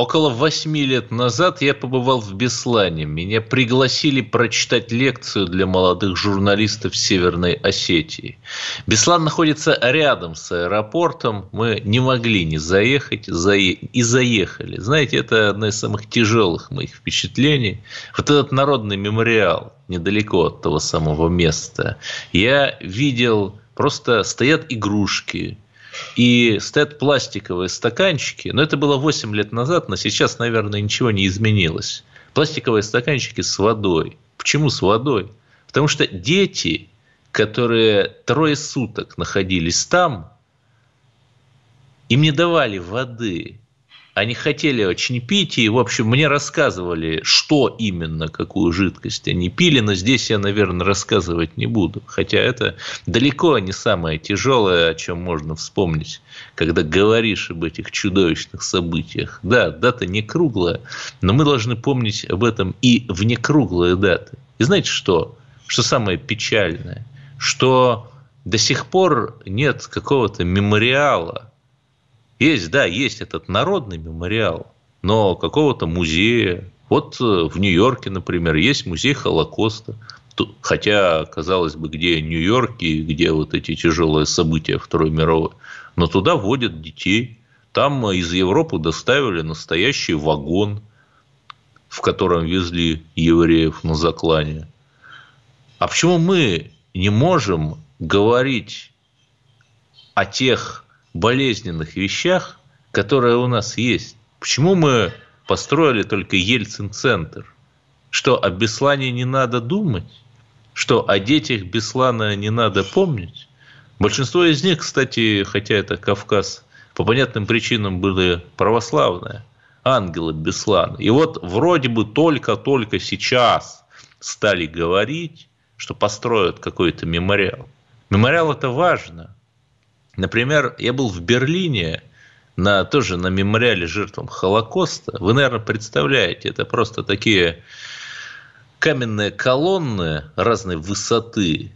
Около восьми лет назад я побывал в Беслане. Меня пригласили прочитать лекцию для молодых журналистов Северной Осетии. Беслан находится рядом с аэропортом. Мы не могли не заехать и заехали. Знаете, это одно из самых тяжелых моих впечатлений. Вот этот народный мемориал недалеко от того самого места. Я видел, просто стоят игрушки, и стоят пластиковые стаканчики, но это было 8 лет назад, но сейчас, наверное, ничего не изменилось. Пластиковые стаканчики с водой. Почему с водой? Потому что дети, которые трое суток находились там, им не давали воды. Они хотели очень пить, и, в общем, мне рассказывали, что именно, какую жидкость они пили, но здесь я, наверное, рассказывать не буду. Хотя это далеко не самое тяжелое, о чем можно вспомнить, когда говоришь об этих чудовищных событиях. Да, дата не круглая, но мы должны помнить об этом и в некруглые даты. И знаете что? Что самое печальное? Что до сих пор нет какого-то мемориала есть, да, есть этот народный мемориал, но какого-то музея. Вот э, в Нью-Йорке, например, есть музей Холокоста. Хотя, казалось бы, где Нью-Йорк и где вот эти тяжелые события Второй мировой. Но туда водят детей. Там э, из Европы доставили настоящий вагон, в котором везли евреев на заклане. А почему мы не можем говорить о тех болезненных вещах, которые у нас есть. Почему мы построили только Ельцин-центр? Что о Беслане не надо думать? Что о детях Беслана не надо помнить? Большинство из них, кстати, хотя это Кавказ, по понятным причинам были православные, ангелы Беслана. И вот вроде бы только-только сейчас стали говорить, что построят какой-то мемориал. Мемориал – это важно – Например, я был в Берлине на, тоже на мемориале жертвам Холокоста. Вы, наверное, представляете, это просто такие каменные колонны разной высоты,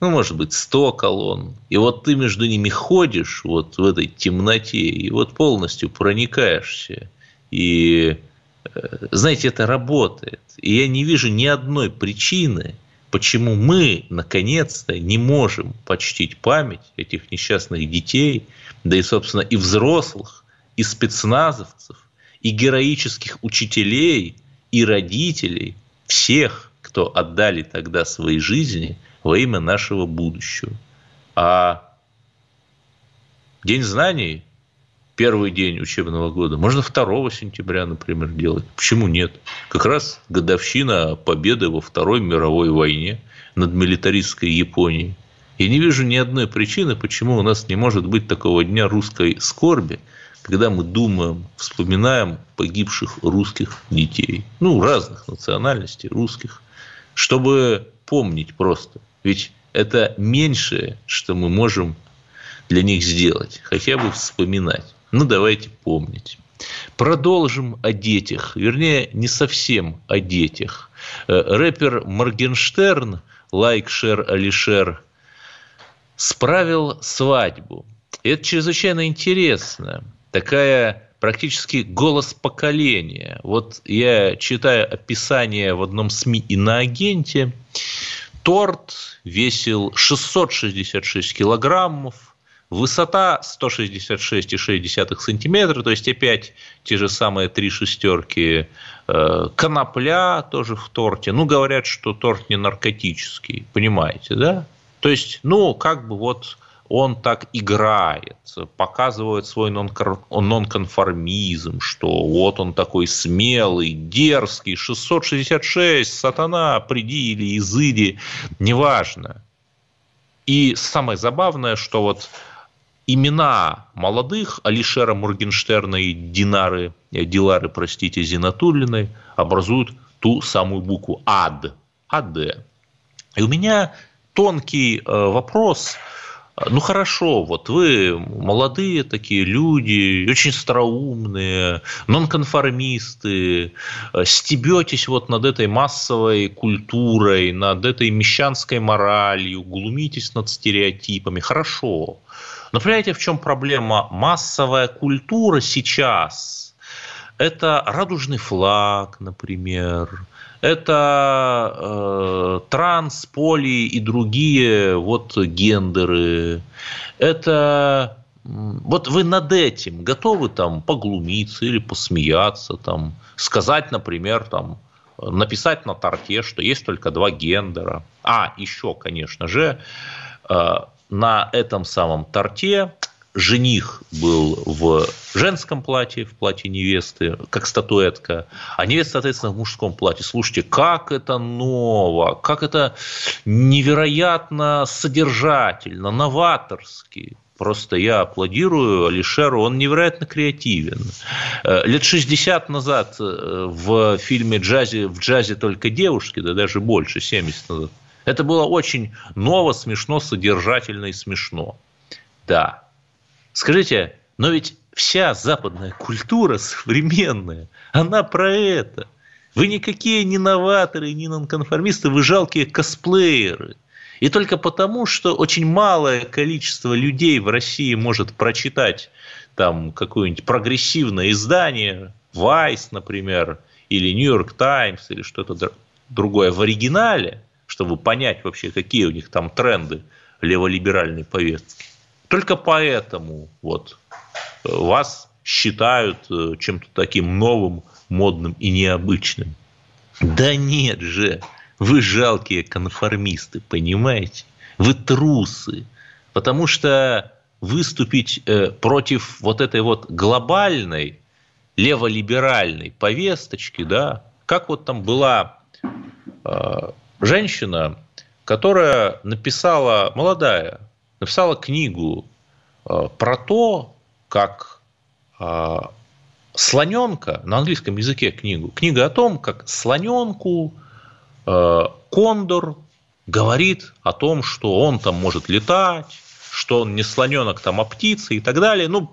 ну, может быть, 100 колонн. И вот ты между ними ходишь вот в этой темноте, и вот полностью проникаешься. И, э, знаете, это работает. И я не вижу ни одной причины – почему мы, наконец-то, не можем почтить память этих несчастных детей, да и, собственно, и взрослых, и спецназовцев, и героических учителей, и родителей, всех, кто отдали тогда свои жизни во имя нашего будущего. А День знаний первый день учебного года. Можно 2 сентября, например, делать. Почему нет? Как раз годовщина победы во Второй мировой войне над милитаристской Японией. Я не вижу ни одной причины, почему у нас не может быть такого дня русской скорби, когда мы думаем, вспоминаем погибших русских детей. Ну, разных национальностей, русских. Чтобы помнить просто. Ведь это меньшее, что мы можем для них сделать. Хотя бы вспоминать. Ну, давайте помнить. Продолжим о детях, вернее, не совсем о детях. Э, рэпер Моргенштерн, лайк, шер, алишер, справил свадьбу. Это чрезвычайно интересно. Такая практически голос поколения. Вот я читаю описание в одном СМИ и на агенте. Торт весил 666 килограммов, Высота 166,6 сантиметра, то есть опять те же самые три шестерки. Э, конопля тоже в торте. Ну, говорят, что торт не наркотический, понимаете, да? То есть, ну, как бы вот он так играет, показывает свой нонконформизм, что вот он такой смелый, дерзкий, 666, сатана, приди или изыди, неважно. И самое забавное, что вот имена молодых Алишера Моргенштерна и Динары, э, Дилары, простите, Зинатуллиной образуют ту самую букву АД. АД. И у меня тонкий э, вопрос ну хорошо, вот вы молодые такие люди, очень остроумные, нонконформисты, э, стебетесь вот над этой массовой культурой, над этой мещанской моралью, глумитесь над стереотипами. Хорошо. Но понимаете, в чем проблема? Массовая культура сейчас – это радужный флаг, например, это э, транс, поли и другие вот гендеры. Это вот вы над этим готовы там поглумиться или посмеяться, там, сказать, например, там, написать на торте, что есть только два гендера. А, еще, конечно же, э, на этом самом торте жених был в женском платье, в платье невесты, как статуэтка, а невеста, соответственно, в мужском платье. Слушайте, как это ново, как это невероятно содержательно, новаторски. Просто я аплодирую Алишеру, он невероятно креативен. Э, лет 60 назад э, в фильме «Джазе, «В джазе только девушки», да даже больше, 70 назад, это было очень ново, смешно, содержательно и смешно. Да, Скажите, но ведь вся западная культура современная, она про это. Вы никакие не новаторы, не нонконформисты, вы жалкие косплееры. И только потому, что очень малое количество людей в России может прочитать там какое-нибудь прогрессивное издание, Vice, например, или New York Times, или что-то другое в оригинале, чтобы понять вообще, какие у них там тренды леволиберальной повестки. Только поэтому вот вас считают э, чем-то таким новым, модным и необычным. Да нет же, вы жалкие конформисты, понимаете? Вы трусы. Потому что выступить э, против вот этой вот глобальной леволиберальной повесточки, да, как вот там была э, женщина, которая написала, молодая, написала книгу э, про то, как э, слоненка, на английском языке книгу, книга о том, как слоненку э, кондор говорит о том, что он там может летать, что он не слоненок, там, а птица и так далее. Ну,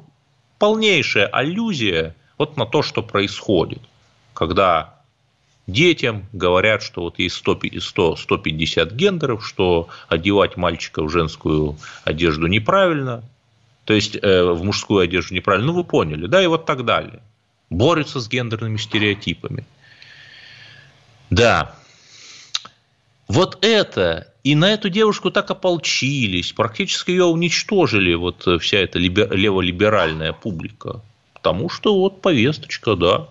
полнейшая аллюзия вот на то, что происходит, когда детям, говорят, что вот есть 100, 100, 150 гендеров, что одевать мальчика в женскую одежду неправильно, то есть э, в мужскую одежду неправильно, ну вы поняли, да, и вот так далее. Борются с гендерными стереотипами. Да, вот это, и на эту девушку так ополчились, практически ее уничтожили вот вся эта леволиберальная публика, потому что вот повесточка, да,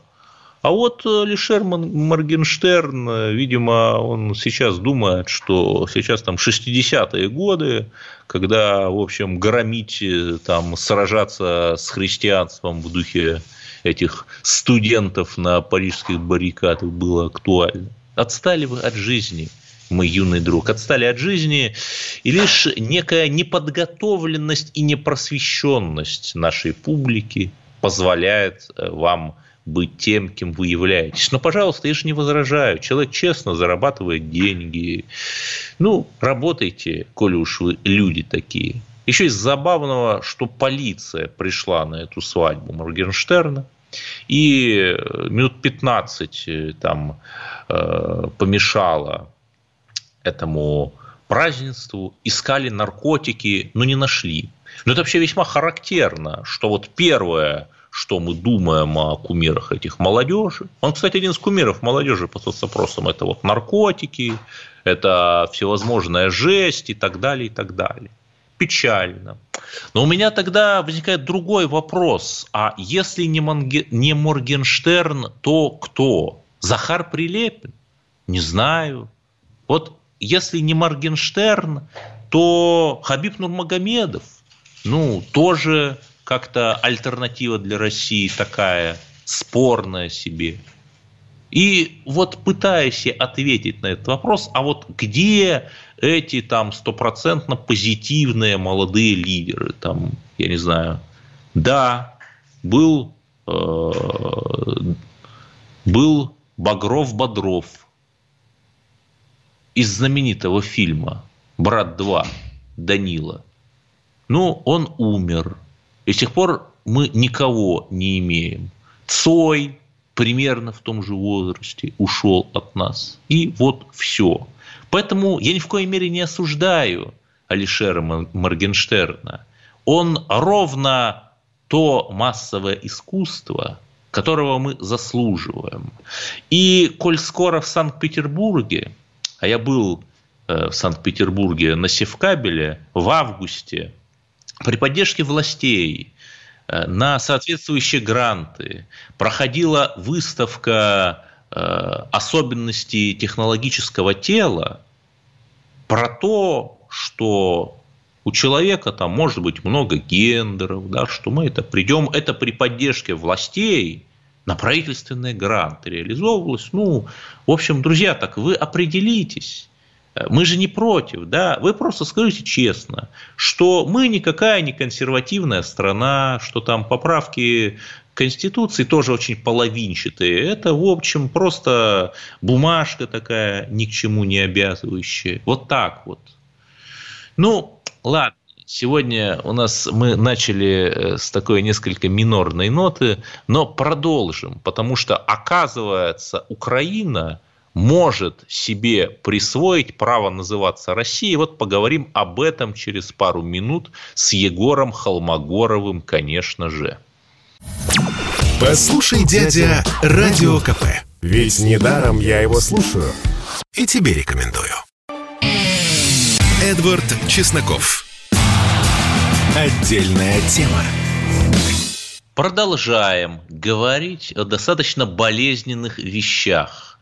а вот э, Лишер Моргенштерн, э, видимо, он сейчас думает, что сейчас там 60-е годы, когда, в общем, громить, э, там, сражаться с христианством в духе этих студентов на парижских баррикадах было актуально. Отстали вы от жизни, мой юный друг, отстали от жизни, и лишь некая неподготовленность и непросвещенность нашей публики позволяет вам быть тем, кем вы являетесь. Но, пожалуйста, я же не возражаю. Человек честно зарабатывает деньги. Ну, работайте, коли уж вы люди такие. Еще из забавного, что полиция пришла на эту свадьбу Моргенштерна и минут 15 э, там э, помешала этому празднеству, искали наркотики, но не нашли. Но это вообще весьма характерно, что вот первое, что мы думаем о кумирах этих молодежи. Он, кстати, один из кумиров молодежи по соцопросам. Это вот наркотики, это всевозможная жесть и так далее, и так далее. Печально. Но у меня тогда возникает другой вопрос. А если не, Монге... не Моргенштерн, то кто? Захар Прилепин? Не знаю. Вот если не Моргенштерн, то Хабиб Нурмагомедов. Ну, тоже как-то альтернатива для России такая спорная себе. И вот пытаясь ответить на этот вопрос, а вот где эти там стопроцентно позитивные молодые лидеры, там, я не знаю, да, был, э, был Багров-Бодров из знаменитого фильма «Брат 2» Данила. ну, он умер. И с тех пор мы никого не имеем. Цой примерно в том же возрасте ушел от нас. И вот все. Поэтому я ни в коей мере не осуждаю Алишера Моргенштерна. Он ровно то массовое искусство, которого мы заслуживаем. И коль скоро в Санкт-Петербурге, а я был э, в Санкт-Петербурге на Севкабеле в августе, при поддержке властей э, на соответствующие гранты проходила выставка э, особенностей технологического тела про то, что у человека там может быть много гендеров, да, что мы это придем, это при поддержке властей на правительственные гранты реализовывалось. Ну, в общем, друзья, так вы определитесь. Мы же не против, да, вы просто скажите честно, что мы никакая не консервативная страна, что там поправки Конституции тоже очень половинчатые. Это, в общем, просто бумажка такая, ни к чему не обязывающая. Вот так вот. Ну, ладно. Сегодня у нас мы начали э, с такой несколько минорной ноты, но продолжим, потому что оказывается Украина может себе присвоить право называться Россией. Вот поговорим об этом через пару минут с Егором Холмогоровым, конечно же. Послушай, дядя, Радио КП. Ведь недаром я его слушаю. И тебе рекомендую. Эдвард Чесноков. Отдельная тема. Продолжаем говорить о достаточно болезненных вещах.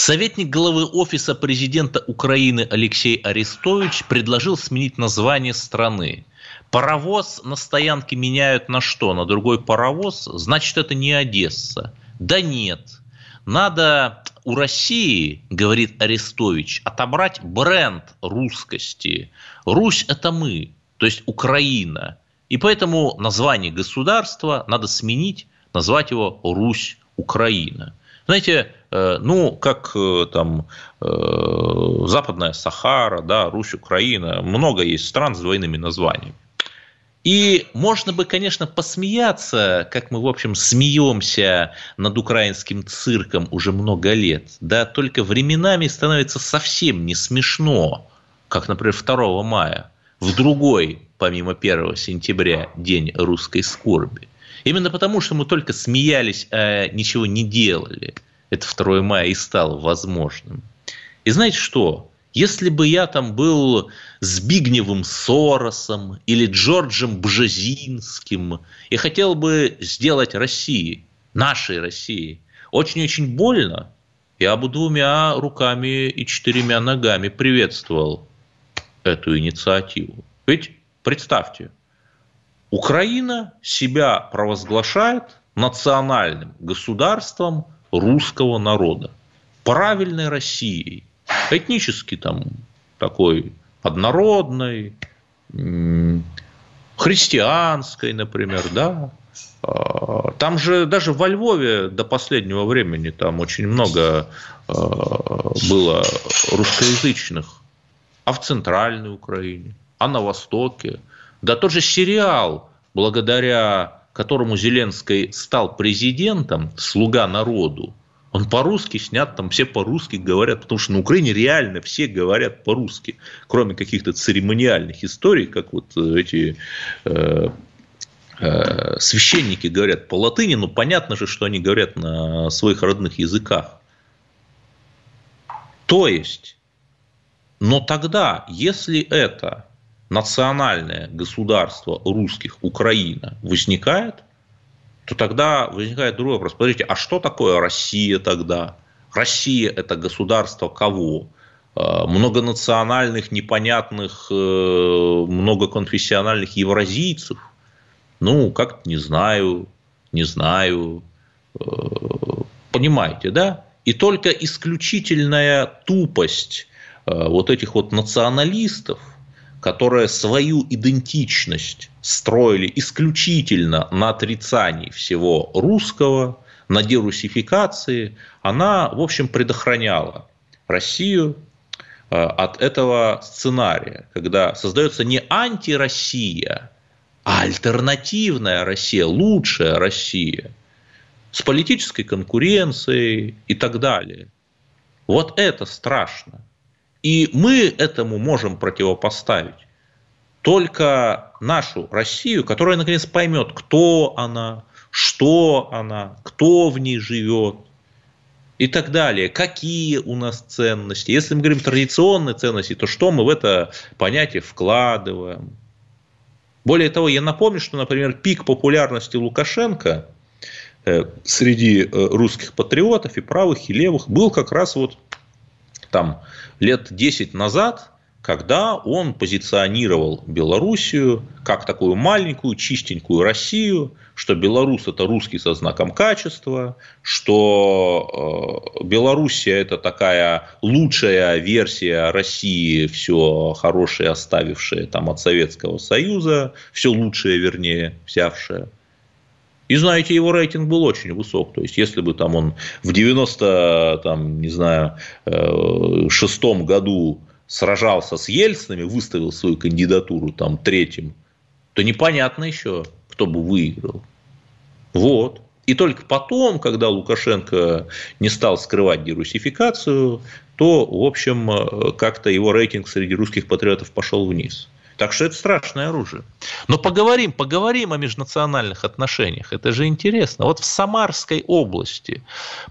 Советник главы Офиса президента Украины Алексей Арестович предложил сменить название страны. Паровоз на стоянке меняют на что? На другой паровоз? Значит, это не Одесса. Да нет. Надо у России, говорит Арестович, отобрать бренд русскости. Русь – это мы, то есть Украина. И поэтому название государства надо сменить, назвать его Русь Украина. Знаете, э, ну, как э, там э, Западная Сахара, да, Русь, Украина, много есть стран с двойными названиями. И можно бы, конечно, посмеяться, как мы, в общем, смеемся над украинским цирком уже много лет, да, только временами становится совсем не смешно, как, например, 2 мая, в другой, помимо 1 сентября, день русской скорби. Именно потому, что мы только смеялись, а ничего не делали. Это 2 мая и стало возможным. И знаете что? Если бы я там был Збигневым Соросом или Джорджем Бжезинским и хотел бы сделать России, нашей России, очень-очень больно, я бы двумя руками и четырьмя ногами приветствовал эту инициативу. Ведь представьте, Украина себя провозглашает национальным государством русского народа, правильной Россией, этнически там такой однородной, христианской, например, да. А, там же даже во Львове до последнего времени там очень много а, было русскоязычных, а в центральной Украине, а на Востоке. Да тот же сериал, благодаря которому Зеленский стал президентом, «Слуга народу», он по-русски снят, там все по-русски говорят, потому что на Украине реально все говорят по-русски, кроме каких-то церемониальных историй, как вот э, эти э, э, священники говорят по латыни, но понятно же, что они говорят на своих родных языках. То есть, но тогда, если это национальное государство русских Украина возникает, то тогда возникает другой вопрос. Подождите, а что такое Россия тогда? Россия – это государство кого? Э, многонациональных, непонятных, э, многоконфессиональных евразийцев? Ну, как не знаю, не знаю. Э, понимаете, да? И только исключительная тупость вот этих вот националистов – которые свою идентичность строили исключительно на отрицании всего русского, на дерусификации, она, в общем, предохраняла Россию от этого сценария, когда создается не антироссия, а альтернативная Россия, лучшая Россия с политической конкуренцией и так далее. Вот это страшно. И мы этому можем противопоставить только нашу Россию, которая наконец поймет, кто она, что она, кто в ней живет и так далее, какие у нас ценности. Если мы говорим традиционные ценности, то что мы в это понятие вкладываем? Более того, я напомню, что, например, пик популярности Лукашенко э, среди э, русских патриотов и правых, и левых был как раз вот там лет 10 назад, когда он позиционировал Белоруссию как такую маленькую, чистенькую Россию, что Беларусь – это русский со знаком качества, что э, Белоруссия – это такая лучшая версия России, все хорошее оставившее там от Советского Союза, все лучшее, вернее, взявшее. И знаете, его рейтинг был очень высок. То есть, если бы там он в 90, там, не знаю, э, шестом году сражался с Ельцинами, выставил свою кандидатуру там третьим, то непонятно еще, кто бы выиграл. Вот. И только потом, когда Лукашенко не стал скрывать дерусификацию, то, в общем, э, как-то его рейтинг среди русских патриотов пошел вниз. Так что это страшное оружие. Но поговорим, поговорим о межнациональных отношениях. Это же интересно. Вот в Самарской области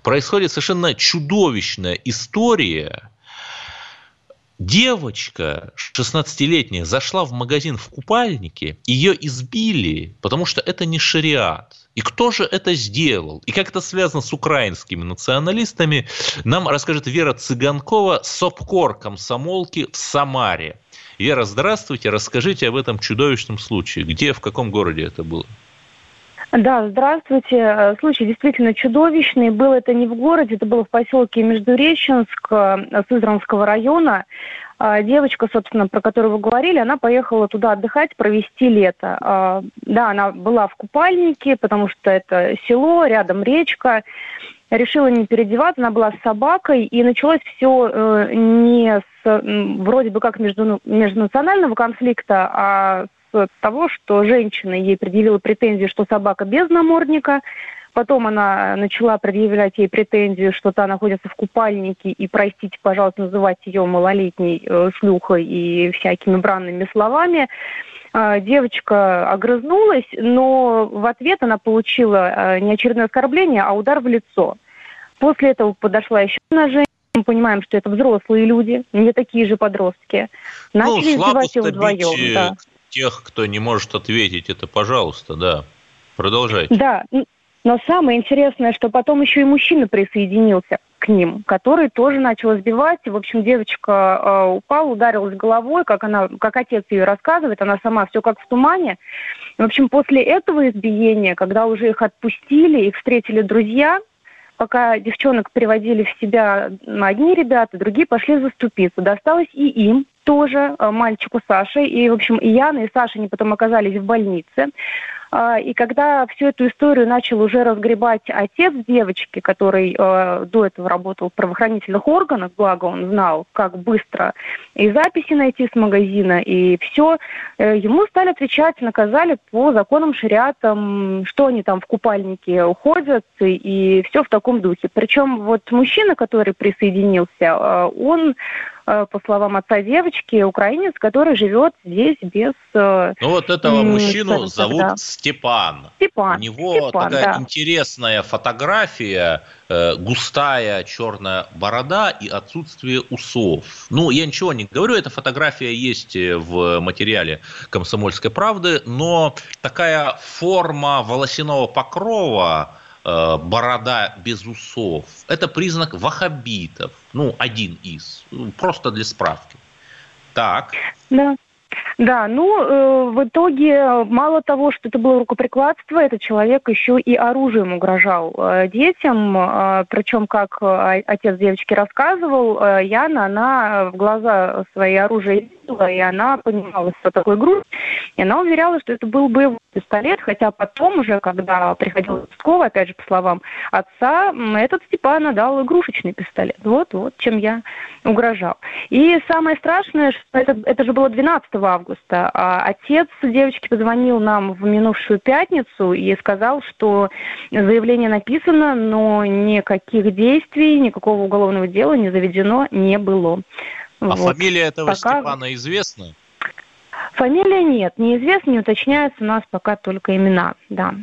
происходит совершенно чудовищная история Девочка 16-летняя зашла в магазин в купальнике, ее избили, потому что это не шариат. И кто же это сделал? И как это связано с украинскими националистами, нам расскажет Вера Цыганкова, СОПКОР комсомолки в Самаре. Вера, здравствуйте, расскажите об этом чудовищном случае. Где, в каком городе это было? Да, здравствуйте. Э, случай действительно чудовищный. Был это не в городе, это было в поселке Междуреченск э, Сызранского района. А, девочка, собственно, про которую вы говорили, она поехала туда отдыхать, провести лето. А, да, она была в купальнике, потому что это село, рядом речка. Решила не переодеваться, она была с собакой, и началось все э, не с вроде бы как между, межнационального конфликта, а с того, что женщина ей предъявила претензии, что собака без намордника, Потом она начала предъявлять ей претензию, что та находится в купальнике, и, простите, пожалуйста, называть ее малолетней э, шлюхой и всякими бранными словами. Девочка огрызнулась, но в ответ она получила э, не очередное оскорбление, а удар в лицо. После этого подошла еще одна женщина. Мы понимаем, что это взрослые люди, не такие же подростки. Ну, Начали ну, издевать ее вдвоем. Да тех, кто не может ответить, это пожалуйста, да. Продолжайте. Да, но самое интересное, что потом еще и мужчина присоединился к ним, который тоже начал избивать. В общем, девочка э, упала, ударилась головой, как она, как отец ее рассказывает, она сама все как в тумане. В общем, после этого избиения, когда уже их отпустили, их встретили друзья, пока девчонок приводили в себя одни ребята, другие пошли заступиться. Досталось и им, тоже э, мальчику Саше. И, в общем, и Яна, и Саша, они потом оказались в больнице. А, и когда всю эту историю начал уже разгребать отец девочки, который э, до этого работал в правоохранительных органах, благо он знал, как быстро и записи найти с магазина, и все, э, ему стали отвечать, наказали по законам шариатам, что они там в купальнике уходят, и, все в таком духе. Причем вот мужчина, который присоединился, э, он по словам отца девочки, украинец, который живет здесь без... Э, ну вот этого мужчину зовут да. Степан. Степан. У него Степан, такая да. интересная фотография, э, густая черная борода и отсутствие усов. Ну, я ничего не говорю, эта фотография есть в материале «Комсомольской правды», но такая форма волосяного покрова – Э, борода без усов. Это признак вахабитов. Ну, один из. Ну, просто для справки. Так. Да. Да, ну, э, в итоге, мало того, что это было рукоприкладство, этот человек еще и оружием угрожал э, детям. Э, причем, как отец девочки рассказывал, э, Яна, она в глаза свои оружие видела, и она понимала, что такое груз. И она уверяла, что это был боевой пистолет, хотя потом уже, когда приходил Пескова, опять же, по словам отца, этот Степан дал игрушечный пистолет. Вот, вот, чем я угрожал. И самое страшное, что это, это же было 12 августа, а отец девочки позвонил нам в минувшую пятницу и сказал, что заявление написано, но никаких действий, никакого уголовного дела не заведено не было. А вот. фамилия этого пока... Степана известна? Фамилия нет, неизвестно, не уточняется, у нас пока только имена, да.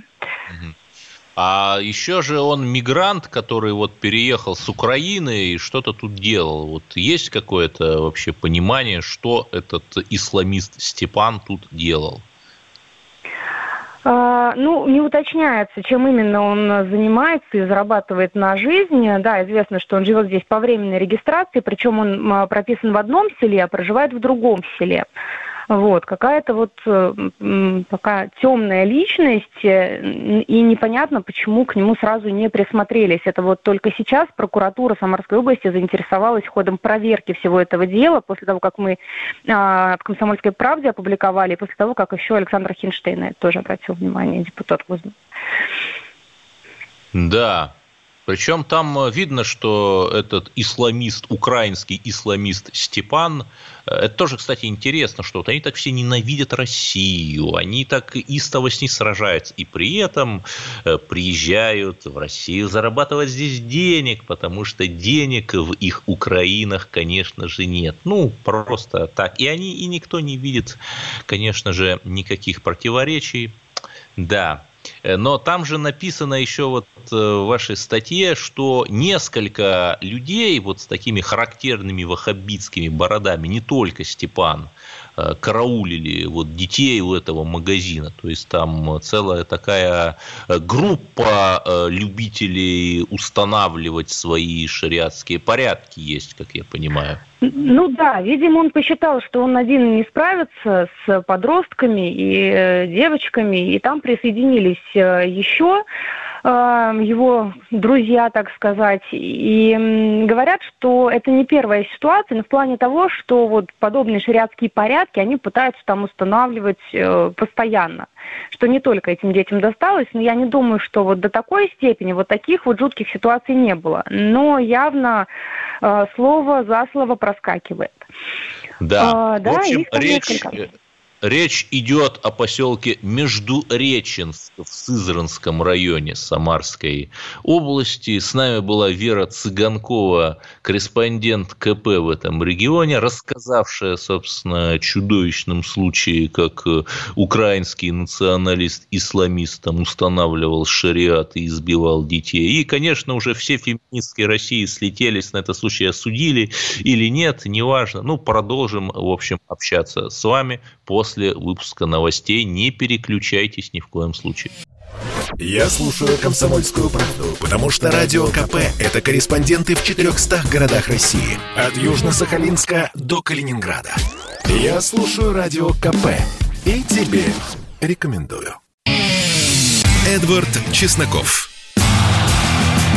А еще же он мигрант, который вот переехал с Украины и что-то тут делал. Вот есть какое-то вообще понимание, что этот исламист Степан тут делал? Ну, не уточняется, чем именно он занимается и зарабатывает на жизнь. Да, известно, что он живет здесь по временной регистрации, причем он а, прописан в одном селе, а проживает в другом селе. Вот, какая-то вот э, пока темная личность, э, и непонятно, почему к нему сразу не присмотрелись. Это вот только сейчас прокуратура Самарской области заинтересовалась ходом проверки всего этого дела, после того, как мы а, в «Комсомольской правде» опубликовали, после того, как еще Александр Хинштейн тоже обратил внимание, депутат Госдумы. Да, причем там э, видно, что этот исламист, украинский исламист Степан, э, это тоже, кстати, интересно, что вот они так все ненавидят Россию, они так истово с ней сражаются, и при этом э, приезжают в Россию зарабатывать здесь денег, потому что денег в их Украинах, конечно же, нет. Ну, просто так. И они, и никто не видит, конечно же, никаких противоречий. Да, но там же написано еще вот э, в вашей статье, что несколько людей вот с такими характерными ваххабитскими бородами, не только Степан, Э, караулили вот детей у этого магазина. То есть там целая такая э, группа э, любителей устанавливать свои шариатские порядки есть, как я понимаю. Ну да, видимо, он посчитал, что он один не справится с подростками и девочками, и там присоединились еще его друзья, так сказать, и говорят, что это не первая ситуация, но в плане того, что вот подобные шариатские порядки они пытаются там устанавливать э, постоянно, что не только этим детям досталось, но я не думаю, что вот до такой степени вот таких вот жутких ситуаций не было, но явно э, слово за слово проскакивает. Да, а, да в общем, речь, несколько Речь идет о поселке Междуреченск в Сызранском районе Самарской области. С нами была Вера Цыганкова, корреспондент КП в этом регионе, рассказавшая, собственно, о чудовищном случае, как э, украинский националист-исламист там устанавливал шариат и избивал детей. И, конечно, уже все феминистки России слетелись на этот случай, осудили или нет, неважно. Ну, продолжим, в общем, общаться с вами после выпуска новостей. Не переключайтесь ни в коем случае. Я слушаю «Комсомольскую правду», потому что «Радио КП» — это корреспонденты в 400 городах России. От Южно-Сахалинска до Калининграда. Я слушаю «Радио КП» и тебе рекомендую. Эдвард Чесноков.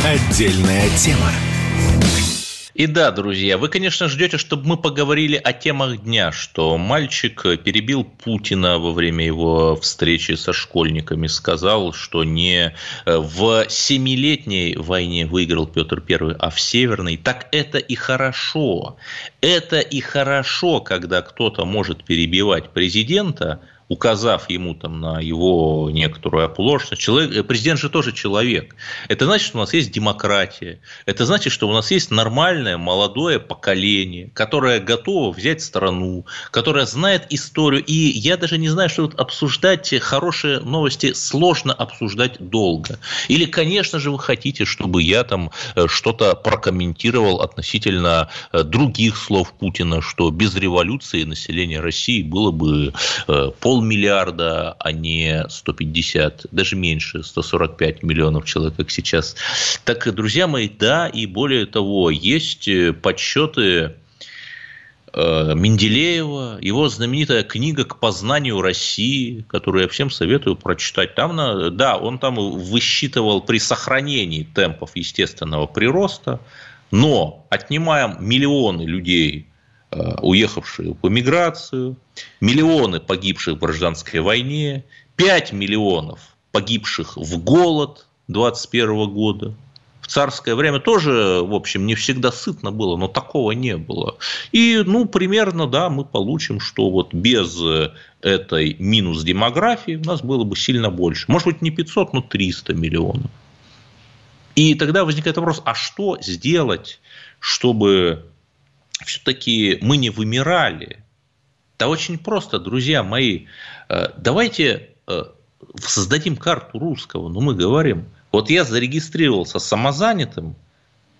Отдельная тема. И да, друзья, вы, конечно, ждете, чтобы мы поговорили о темах дня, что мальчик перебил Путина во время его встречи со школьниками, сказал, что не в семилетней войне выиграл Петр I, а в северной. Так это и хорошо. Это и хорошо, когда кто-то может перебивать президента, указав ему там на его некоторую оплошность. Человек, э, президент же тоже человек. Это значит, что у нас есть демократия. Это значит, что у нас есть нормальное молодое поколение, которое готово взять страну, которое знает историю. И я даже не знаю, что тут обсуждать хорошие новости сложно обсуждать долго. Или, конечно же, вы хотите, чтобы я там э, что-то прокомментировал относительно э, других слов Путина, что без революции население России было бы пол полмиллиарда, а не 150, даже меньше, 145 миллионов человек, как сейчас. Так, друзья мои, да, и более того, есть э, подсчеты э, Менделеева, его знаменитая книга «К познанию России», которую я всем советую прочитать. Там, да, он там высчитывал при сохранении темпов естественного прироста, но отнимаем миллионы людей уехавшие в эмиграцию, миллионы погибших в гражданской войне, 5 миллионов погибших в голод 21 года – царское время тоже, в общем, не всегда сытно было, но такого не было. И, ну, примерно, да, мы получим, что вот без этой минус демографии у нас было бы сильно больше. Может быть, не 500, но 300 миллионов. И тогда возникает вопрос, а что сделать, чтобы все-таки мы не вымирали? Да очень просто, друзья мои. Э, давайте э, создадим карту русского, но мы говорим – вот я зарегистрировался самозанятым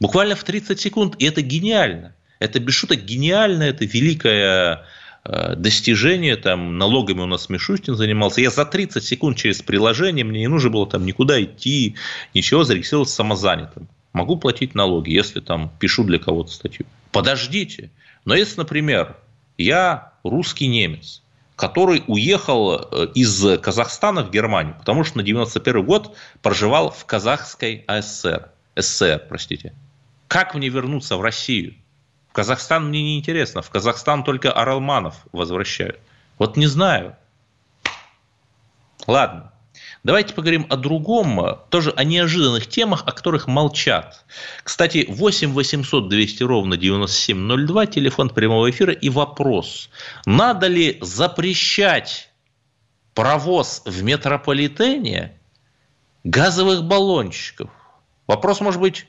буквально в 30 секунд, и это гениально. Это без шуток гениально, это великое э, достижение, там, налогами у нас Мишустин занимался. Я за 30 секунд через приложение, мне не нужно было там никуда идти, ничего, зарегистрировался самозанятым. Могу платить налоги, если там пишу для кого-то статью. Подождите. Но если, например, я русский немец, который уехал э, из Казахстана в Германию, потому что на 91 год проживал в казахской АССР. СССР, простите. Как мне вернуться в Россию? В Казахстан мне не интересно. В Казахстан только Аралманов возвращают. Вот не знаю. Ладно. Давайте поговорим о другом, тоже о неожиданных темах, о которых молчат. Кстати, 8 800 200 ровно 9702, телефон прямого эфира и вопрос. Надо ли запрещать провоз в метрополитене газовых баллончиков? Вопрос может быть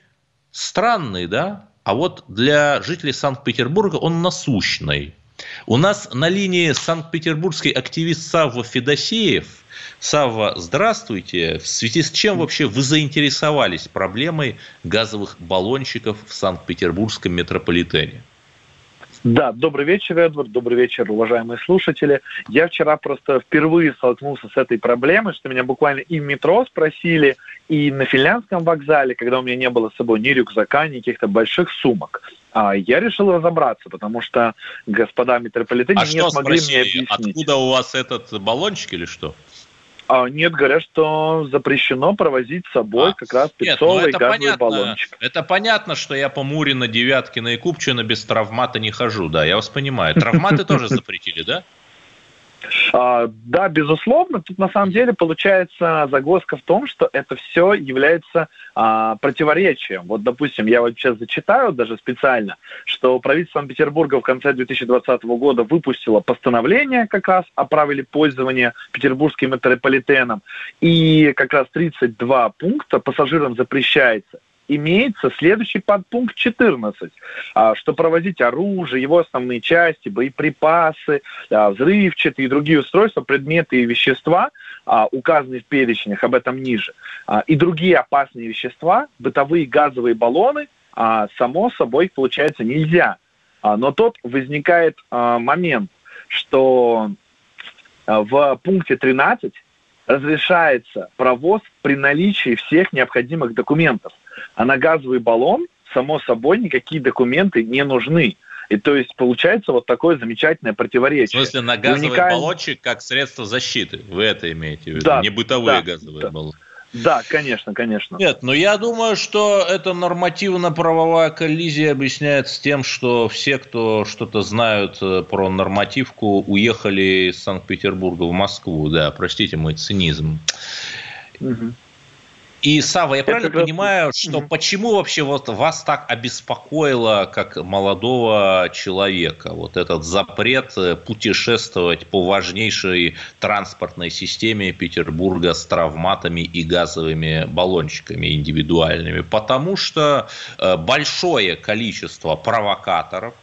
странный, да? А вот для жителей Санкт-Петербурга он насущный. У нас на линии санкт-петербургский активист Савва Федосеев – Савва, здравствуйте. В связи с чем вообще вы заинтересовались проблемой газовых баллончиков в Санкт-Петербургском метрополитене? Да, добрый вечер, Эдвард, добрый вечер, уважаемые слушатели. Я вчера просто впервые столкнулся с этой проблемой, что меня буквально и в метро спросили, и на финляндском вокзале, когда у меня не было с собой ни рюкзака, ни каких-то больших сумок. А я решил разобраться, потому что господа метрополитене а не смогли спросили, мне объяснить. Откуда у вас этот баллончик или что? А, нет, говорят, что запрещено провозить с собой а, как раз пиццовый нет, ну газовый понятно, баллончик. Это понятно, что я по Мурина, Девяткина и Купчина без травмата не хожу, да, я вас понимаю. Травматы тоже запретили, да? А, да, безусловно. Тут на самом деле получается загвоздка в том, что это все является а, противоречием. Вот, допустим, я вот сейчас зачитаю даже специально, что правительство Санкт-Петербурга в конце 2020 года выпустило постановление как раз о правиле пользования петербургским метрополитеном. И как раз 32 пункта пассажирам запрещается имеется следующий подпункт 14, а, что провозить оружие, его основные части, боеприпасы, а, взрывчатые и другие устройства, предметы и вещества, а, указанные в перечнях, об этом ниже, и другие опасные вещества, бытовые газовые баллоны, само собой, получается, нельзя. Но тут возникает момент, что в пункте 13 разрешается провоз при наличии всех необходимых документов – а на газовый баллон, само собой, никакие документы не нужны. И то есть получается вот такое замечательное противоречие. В смысле, на газовый уникаль... баллончик как средство защиты? Вы это имеете в виду? Да, не бытовые да, газовые да. баллоны. Да, конечно, конечно. Нет, но я думаю, что эта нормативно-правовая коллизия объясняется тем, что все, кто что-то знают э, про нормативку, уехали из Санкт-Петербурга в Москву. Да, простите мой цинизм. Угу. И, Сава, я правильно Это понимаю, что угу. почему вообще вот вас так обеспокоило, как молодого человека, вот этот запрет э, путешествовать по важнейшей транспортной системе Петербурга с травматами и газовыми баллончиками индивидуальными? Потому что э, большое количество провокаторов,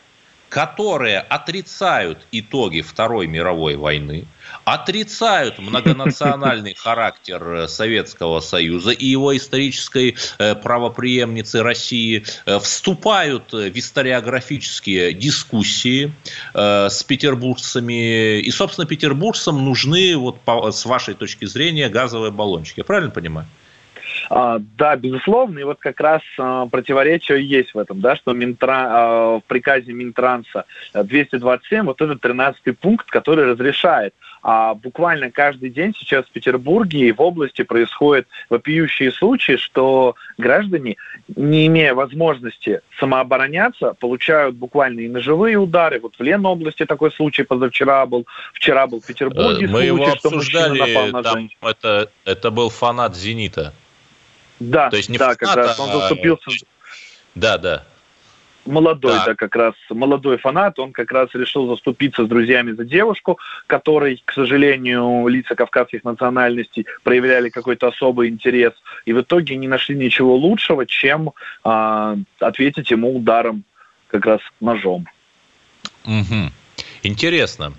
которые отрицают итоги Второй мировой войны, отрицают многонациональный характер э, Советского Союза и его исторической э, правоприемницы России, э, вступают в историографические дискуссии с петербуржцами. И, собственно, петербуржцам нужны, вот с вашей точки зрения, газовые баллончики. Я правильно понимаю? А, да, безусловно, и вот как раз а, противоречие есть в этом, да, что Минтра, а, в приказе Минтранса 227 вот этот 13 пункт, который разрешает А буквально каждый день сейчас в Петербурге и в области происходят вопиющие случаи, что граждане, не имея возможности самообороняться, получают буквально и ножевые удары. Вот в Ленобласти такой случай позавчера был, вчера был в Петербурге Мы случай, его что обсуждали, напал на там женщину. это, это был фанат «Зенита». Да, То есть не да, фанат, как раз он а- заступился Да, да. Молодой, Так. да, как раз молодой фанат, он как раз решил заступиться с друзьями за девушку, которой, к сожалению, лица кавказских национальностей проявляли какой-то особый интерес, и в итоге не нашли ничего лучшего, чем а, ответить ему ударом как раз ножом. Мгм. Интересно.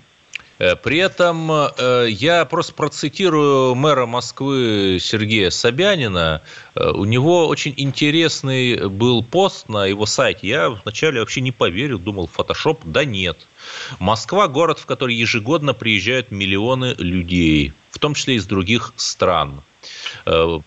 Э, При этом э, я просто процитирую мэра Москвы Сергея Собянина. Э, У него очень интересный был пост на его сайте. Я вначале вообще не поверил, думал, фотошоп. Да нет. Москва – город, в который ежегодно приезжают миллионы людей, в том числе из других стран.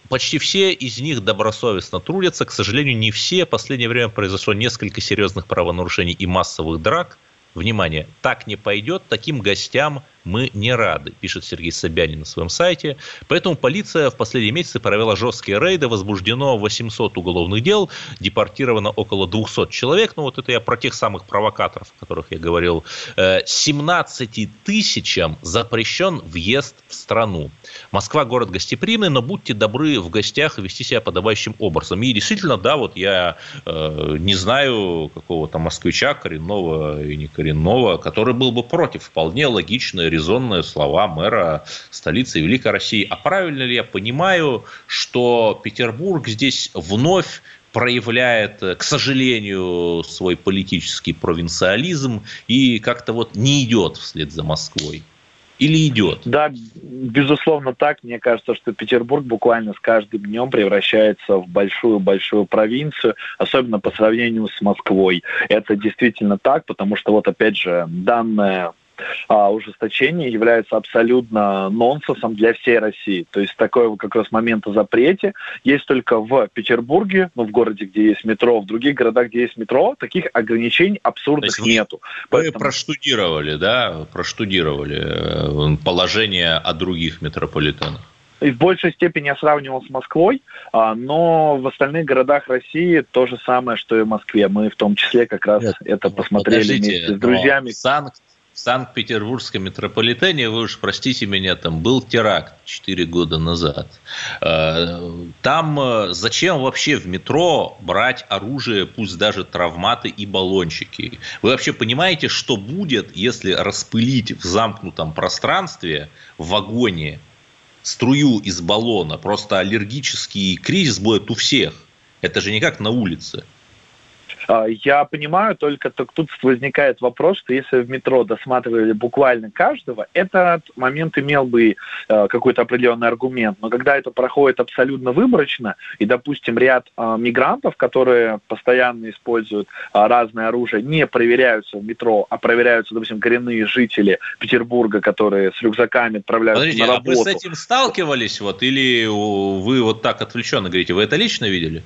Почти все из них добросовестно трудятся. К сожалению, не все. В последнее время произошло несколько серьезных правонарушений и массовых драк. Внимание, так не пойдет, таким гостям мы не рады, пишет Сергей Собянин на своем сайте. Поэтому полиция в последние месяцы провела жесткие рейды, возбуждено 800 уголовных дел, депортировано около 200 человек. Ну вот это я про тех самых провокаторов, о которых я говорил. Э, 17 тысячам запрещен въезд в страну. Москва город гостеприимный, но будьте добры в гостях вести себя подобающим образом. И действительно, да, вот я э, не знаю какого-то москвича, коренного и не коренного, который был бы против. Вполне логичные, резонные слова мэра столицы Великой России. А правильно ли я понимаю, что Петербург здесь вновь проявляет, э, к сожалению, свой политический провинциализм и как-то вот не идет вслед за Москвой? Или идет? Да, безусловно так. Мне кажется, что Петербург буквально с каждым днем превращается в большую-большую провинцию, особенно по сравнению с Москвой. Это действительно так, потому что вот опять же данное а, ужесточение является абсолютно нонсенсом для всей России. То есть такой как раз момент о запрете есть только в Петербурге, ну, в городе, где есть метро, в других городах, где есть метро, таких ограничений абсурдных То есть нету. Вы Поэтому- проштудировали, да, проштудировали э, положение о других метрополитенах. И в большей степени я сравнивал с Москвой, а, но в остальных городах России то же самое, что и в Москве. Мы в том числе как раз Нет, это посмотрели вместе с друзьями. Санкт, Санкт-Петербургском метрополитене, вы уж простите меня, там был теракт 4 года назад. Э, Там э, зачем вообще в метро брать оружие, пусть даже травматы и баллончики? Вы вообще понимаете, что будет, если распылить в замкнутом пространстве, в вагоне, струю из баллона? Просто аллергический кризис будет у всех. Это же не как на улице. А, Я понимаю, только так тут возникает вопрос, что если в метро досматривали буквально каждого, этот момент имел бы э, какой-то определенный аргумент. Но когда это проходит абсолютно выборочно, и, допустим, ряд э, мигрантов, которые постоянно используют э, разное оружие, не проверяются в метро, а проверяются, допустим, коренные жители Петербурга, которые с рюкзаками отправляются Подождите, на а вы работу. с этим сталкивались, вот, или вы вот так отвлеченно говорите, вы это лично видели?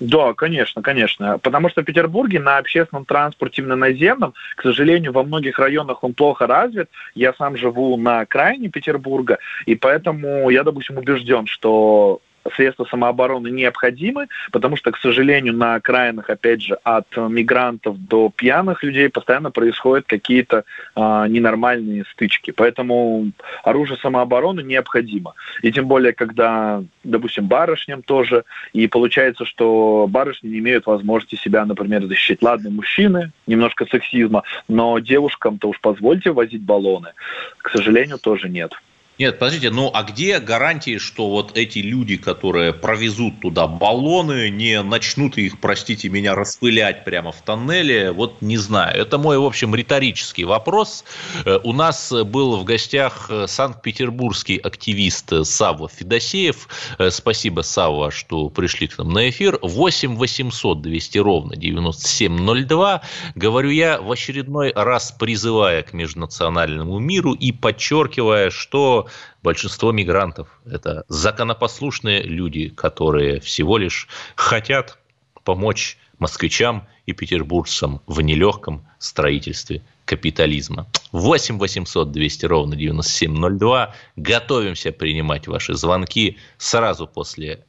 Да, конечно, конечно. Потому что в Петербурге на общественном транспорте, именно наземном, к сожалению, во многих районах он плохо развит. Я сам живу на окраине Петербурга, и поэтому я, допустим, убежден, что средства самообороны необходимы, потому что, к сожалению, на окраинах, опять же, от мигрантов до пьяных людей постоянно происходят какие-то а, ненормальные стычки. Поэтому оружие самообороны необходимо. И тем более, когда, допустим, барышням тоже, и получается, что барышни не имеют возможности себя, например, защитить. Ладно, мужчины, немножко сексизма, но девушкам-то уж позвольте возить баллоны. К сожалению, тоже нет. Нет, подождите, ну а где гарантии, что вот эти люди, которые провезут туда баллоны, не начнут их, простите меня, распылять прямо в тоннеле? Вот не знаю. Это мой, в общем, риторический вопрос. Э, У нас был в гостях э, санкт-петербургский активист Савва Федосеев. Э, Спасибо, Савва, что пришли к нам на эфир. 8 800 200 ровно 9702. Говорю я в очередной раз призывая к межнациональному миру и подчеркивая, что большинство мигрантов – это законопослушные люди, которые всего лишь хотят помочь москвичам и петербуржцам в нелегком строительстве капитализма. 8 800 200 ровно 9702. Готовимся принимать ваши звонки сразу после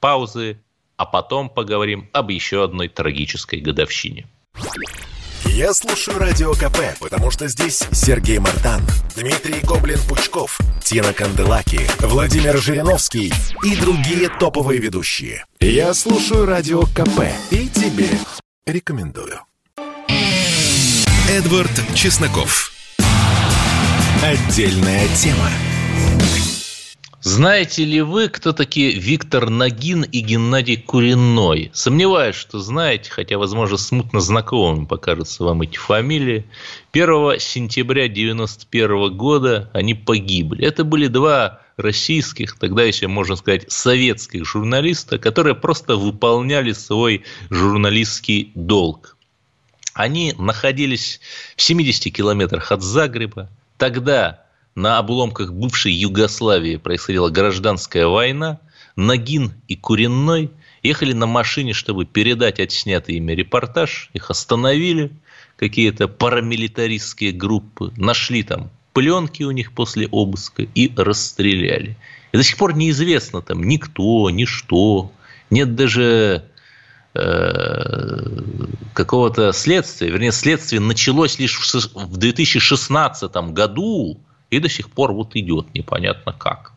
паузы, а потом поговорим об еще одной трагической годовщине. Я слушаю Радио КП, потому что здесь Сергей Мартан, Дмитрий Гоблин-Пучков, Тина Канделаки, Владимир Жириновский и другие топовые ведущие. Я слушаю Радио КП и тебе рекомендую. Эдвард Чесноков. Отдельная тема. Знаете ли вы, кто такие Виктор Нагин и Геннадий Куриной? Сомневаюсь, что знаете, хотя, возможно, смутно знакомыми покажутся вам эти фамилии. 1 сентября 1991 года они погибли. Это были два российских, тогда еще можно сказать советских журналиста, которые просто выполняли свой журналистский долг. Они находились в 70 километрах от Загреба. Тогда на обломках бывшей Югославии происходила гражданская война, Нагин и Куренной ехали на машине, чтобы передать отснятый ими репортаж. Их остановили какие-то парамилитаристские группы, нашли там пленки у них после обыска и расстреляли. И до сих пор неизвестно там никто, ни что. Нет даже э, какого-то следствия. Вернее, следствие началось лишь в 2016 году, и до сих пор вот идет непонятно как.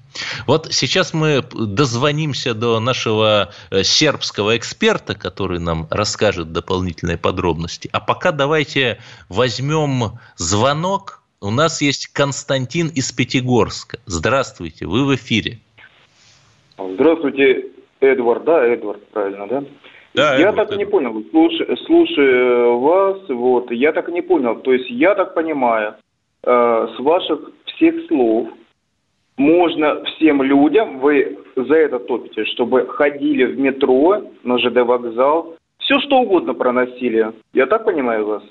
Вот сейчас мы дозвонимся до нашего э, сербского эксперта, который нам расскажет дополнительные подробности. А пока давайте возьмем звонок. У нас есть Константин из Пятигорска. Здравствуйте, вы в эфире. Здравствуйте, Эдвард, да, Эдвард, правильно, да? Да, я Эдвард, так Эдвард. не понял, слушай, слушай вас, вот, я так не понял, то есть я так понимаю, э, с ваших всех слов можно всем людям, вы за это топите, чтобы ходили в метро, на ЖД вокзал, все что угодно проносили. Я так понимаю вас?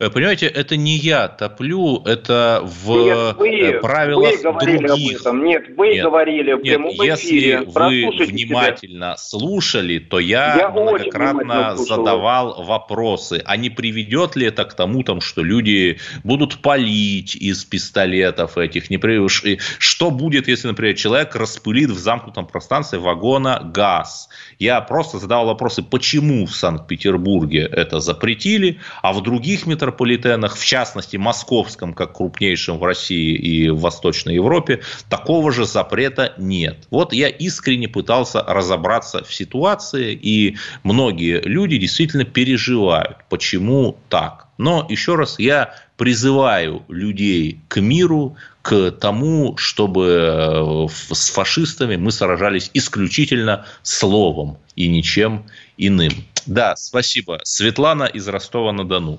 Э, Понимаете, это не я топлю, это в Нет, вы, э, правилах вы говорили других. об этом. Нет, вы Нет, говорили в Нет, прямом эфире. если вы Прослушайте себя. внимательно слушали, то я, Я многократно внимательно задавал вопросы. А не приведет ли это к тому, там, что люди будут палить из пистолетов этих? Не при- Что будет, если, например, человек распылит в замкнутом пространстве вагона газ? Я просто задавал вопросы, почему в Санкт-Петербурге это запретили, а в других метрополитенах, в частности, московском, как крупнейшем в России и в Восточной Европе, такого же запрета нет. Вот я искренне пытался разобраться в ситуации, и многие люди действительно переживают, почему так. Но еще раз я призываю людей к миру, к тому, чтобы э, с фашистами мы сражались исключительно словом и ничем иным. Да, спасибо. Светлана из Ростова-на-Дону.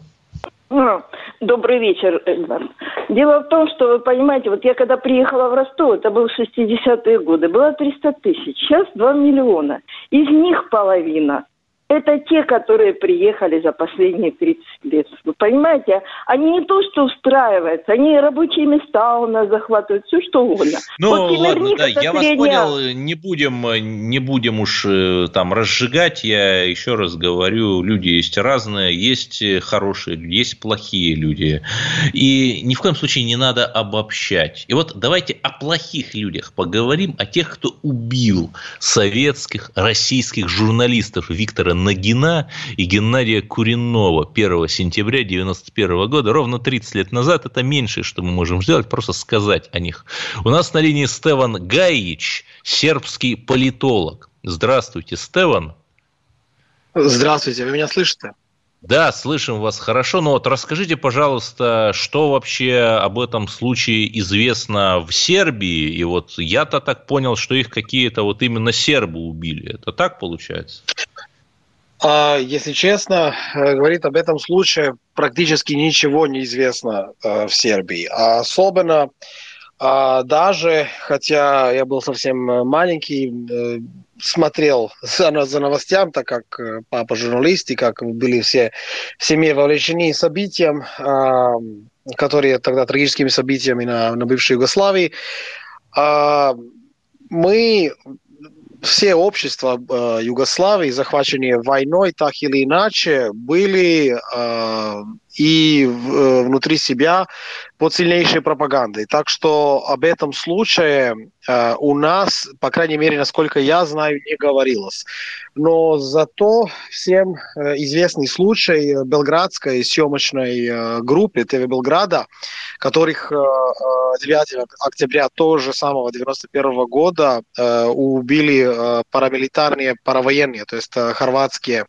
А, Добрый вечер, Эдвард. Дело в том, что, вы понимаете, вот я когда приехала в Ростов, это был 60-е годы, было 300 тысяч, сейчас 2 миллиона. Из них половина это те, которые приехали за последние 30 лет. Вы понимаете, они не то что устраиваются, они рабочие места у нас захватывают, все что угодно. Ну, Вот ладно, да, я вас средняя- понял, не будем, не будем уж э, там разжигать, я еще раз говорю, люди есть разные, есть хорошие люди, есть плохие люди, и ни в коем случае не надо обобщать. И вот давайте о плохих людях поговорим, о тех, кто убил советских, российских журналистов Виктора Нагина и Геннадия Куренова 1 сентября 1991 года, ровно 30 лет назад. Это меньшее, что мы можем сделать, просто сказать о них. У нас на линии Стеван Гаич, сербский политолог. Здравствуйте, Стеван. Здравствуйте, вы меня слышите? Да, слышим вас хорошо. Но вот расскажите, пожалуйста, что вообще об этом случае известно в Сербии? И вот я-то так понял, что их какие-то вот именно сербы убили. Это так получается? А, если честно, э, говорит об этом случае практически ничего не известно э, в Сербии. А особенно а, даже, хотя я был совсем э, маленький, смотрел за, за новостями, так как папа журналист, и как были все в семье вовлечены событиям, которые тогда трагическими событиями на, на бывшей Югославии. Мы все общества э, Югославии, захваченные войной, так или иначе, были э, и внутри себя под сильнейшей пропагандой. Так что об этом случае э, у нас, по крайней мере, насколько я знаю, не говорилось. Но зато всем э, известный случай белградской съемочной э, группы ТВ Белграда, которых э, 9 э, октября того же самого 91 года э, убили э, парамилитарные, паравоенные, то есть э, хорватские,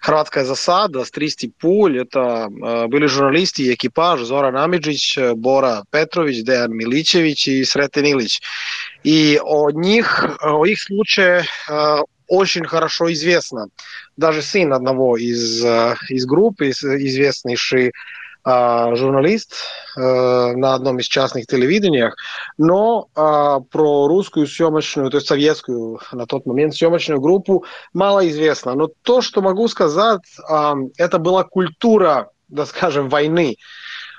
хорватская засада с 300 пуль. Это были журналисты и экипаж Зора Намиджич, Бора Петрович, Деjan Миличевич и Сретен Илич. И о них, о их случае э, очень хорошо известно. Даже сын одного из, э, из группы, известнейший э, журналист на одном из частных телевидениях, но про русскую съемочную, то есть советскую на тот момент съемочную группу мало известно. Но то, что могу сказать, это была культура, да скажем, войны.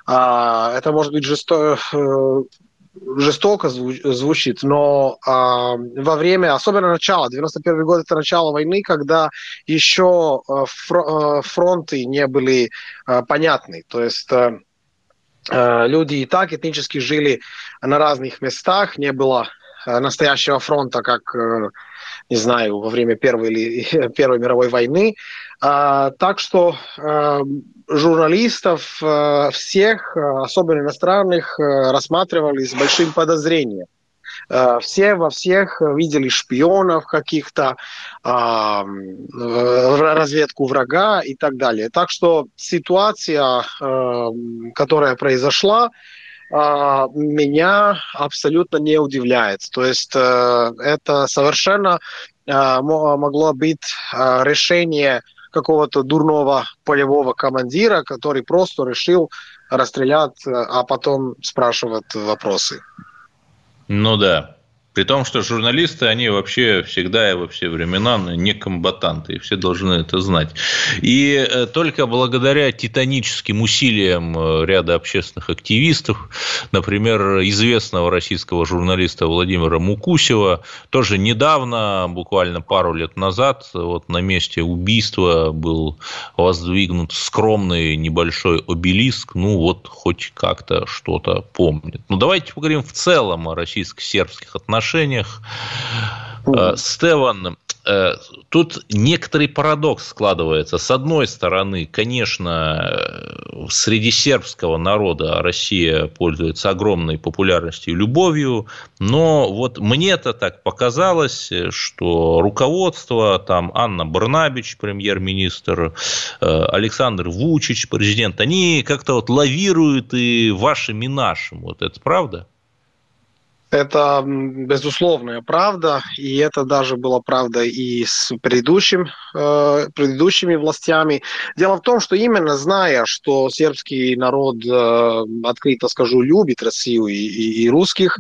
А, это может быть жесто, э, жестоко звучит, но а, во время, особенно начала, 91 год это начало войны, когда еще э, э, фронты не были понятны. То есть люди и так этнически жили на разных местах, не было настоящего фронта, как, не знаю, во время Первой, или, Первой мировой войны. А, так что а, журналистов а, всех, особенно иностранных, рассматривали с большим подозрением. Все во всех видели шпионов каких-то, разведку врага и так далее. Так что ситуация, которая произошла, меня абсолютно не удивляет. То есть это совершенно могло быть решение какого-то дурного полевого командира, который просто решил расстрелять, а потом спрашивать вопросы. Ну да. При том, что журналисты, они вообще всегда и во все времена не комбатанты, и все должны это знать. И э, только благодаря титаническим усилиям э, ряда общественных активистов, например, известного российского журналиста Владимира Мукусева, тоже недавно, буквально пару лет назад, вот на месте убийства был воздвигнут скромный небольшой обелиск, ну вот хоть как-то что-то помнит. Ну давайте поговорим в целом о российско-сербских отношениях отношениях. Э, Стеван, э, тут некоторый парадокс складывается. С одной стороны, конечно, э, среди сербского народа Россия пользуется огромной популярностью и любовью, но вот мне-то так показалось, что руководство, там Анна Барнабич, премьер-министр, Александр Вучич, президент, они как-то вот лавируют и вашим, и нашим. Вот это правда? Это безусловная правда, и это даже была правда и с предыдущим, э, предыдущими властями. Дело в том, что именно зная, что сербский народ, э, открыто скажу, любит Россию и, и, и русских,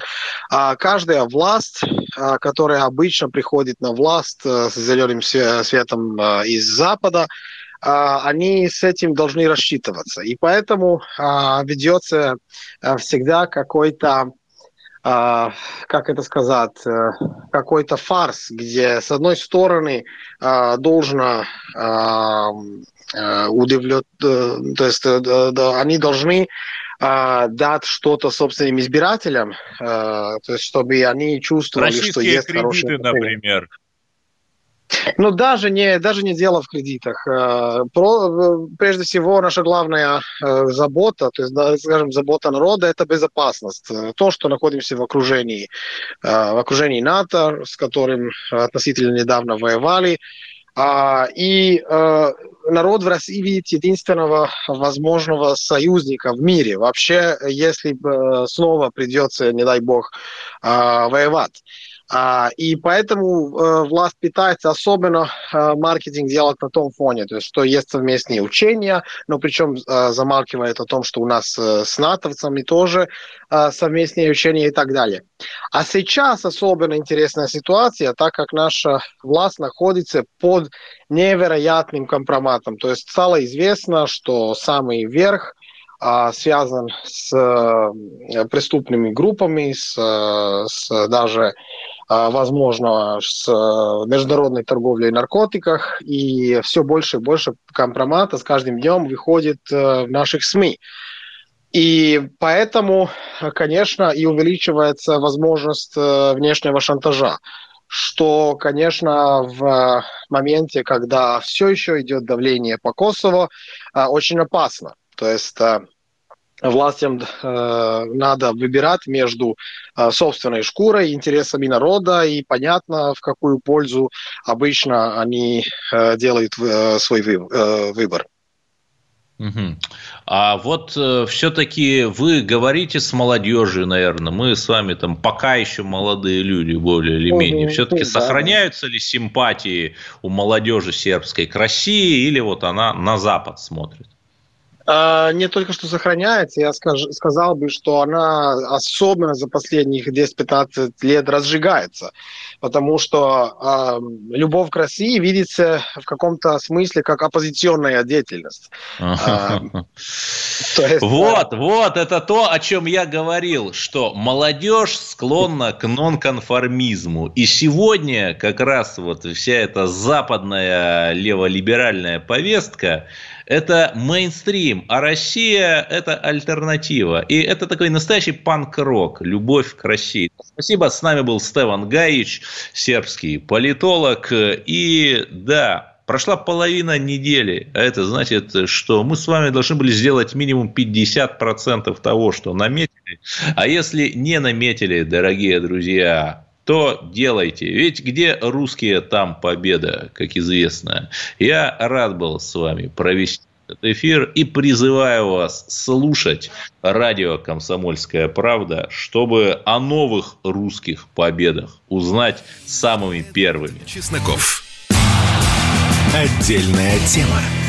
э, каждая власть, э, которая обычно приходит на власть э, с зеленым светом э, из Запада, они с этим должны рассчитываться. И поэтому ведется всегда какой-то а, как это сказать, э, какой-то фарс, где с одной стороны а, должно а, э, удивлять, э, то есть они должны дать что-то собственным избирателям, то есть чтобы они чувствовали, Российские что есть кредиты, хорошие например. Ну, даже не, даже не дело в кредитах. Э, про, прежде всего, наша главная э, забота, то есть, скажем, забота народа – это безопасность. То, что находимся в окружении, э, в окружении НАТО, с которым относительно недавно воевали, а, и народ в России видит единственного возможного союзника в мире. Вообще, если снова придется, не дай бог, воевать. А, и поэтому э, власть питается особенно э, маркетинг делать на том фоне, то есть что есть совместные учения, но причем э, замалкивает о том, что у нас с натовцами тоже совместные учения и так далее. А сейчас особенно интересная ситуация, так как наша власть находится под невероятным компроматом. То есть стало известно, что самый верх связан с э, преступными группами, с, э, с даже а, возможно, с э, международной торговлей наркотиках, и все больше и больше компромата с каждым днем выходит в наших СМИ. И поэтому, конечно, и увеличивается возможность внешнего шантажа что, конечно, в моменте, когда все еще идет давление по Косово, очень опасно. То есть э, властям э, надо выбирать между э, собственной шкурой, интересами народа, и понятно, в какую пользу обычно они делают свой выбор. Угу. А вот э, все-таки вы говорите с молодежью, наверное, мы с вами там пока еще молодые люди, более или менее. Угу, все-таки да. сохраняются ли симпатии у молодежи сербской к России, или вот она на Запад смотрит? А, не только что сохраняется, я скаж, сказал бы, что она особенно за последних 10-15 лет разжигается, потому что э, любовь к России видится в каком-то смысле как оппозиционная деятельность. А, вот, вот, это то, о чем я говорил, что молодежь склонна к нонконформизму. И сегодня как раз вот вся эта западная леволиберальная повестка, это мейнстрим, а Россия – это альтернатива. И это такой настоящий панк-рок, любовь к России. Спасибо, с нами был Стеван Гаич, сербский политолог. И да, Прошла половина недели, а это значит, что мы с вами должны были сделать минимум 50% того, что наметили. А если не наметили, дорогие друзья, то делайте. Ведь где русские, там победа, как известно. Я рад был с вами провести этот эфир и призываю вас слушать радио «Комсомольская правда», чтобы о новых русских победах узнать самыми первыми. Чесноков. Отдельная тема.